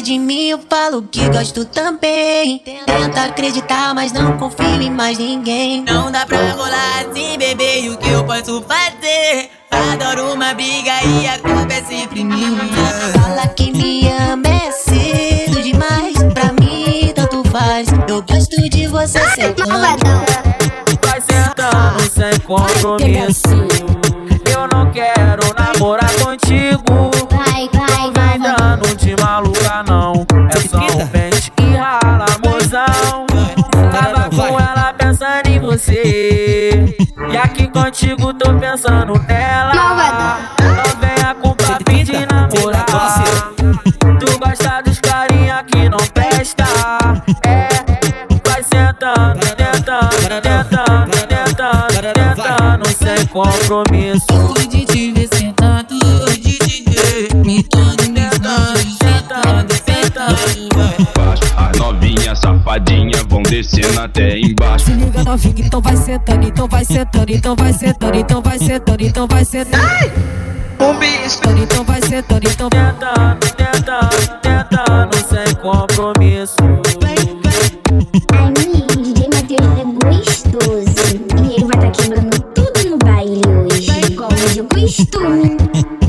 de mim, eu falo que gosto também. Tenta acreditar, mas não confio em mais ninguém. Não dá pra rolar assim, bebê, e o que eu posso fazer? Adoro uma briga e a culpa é sempre minha. Fala que me ama é cedo demais. Pra mim, tanto faz. Eu gosto de você sentando. Vai sentando sem compromisso. Eu não quero namorar contigo. É só um pente e rala, mozão. Tava com ela pensando em você. E aqui contigo tô pensando nela. Não venha com papo de namorar. Tu gosta dos carinha que não presta. É, vai sentando, tentando, tentando, tentando, tentando, sem compromisso. Gosto de te ver sentado, de te ver me todo sentado. baixo. As novinhas safadinhas vão descendo até embaixo. Se liga novinha, então vai sentando, então vai sentando, então vai sentando, então vai sentando, então vai sentando. Um bicho. Então vai sentando, então Tentando, tentando, tentando, sem compromisso. Ai, DJ Matheus é gostoso. E ele vai tá quebrando tudo no baile hoje. Como de costume.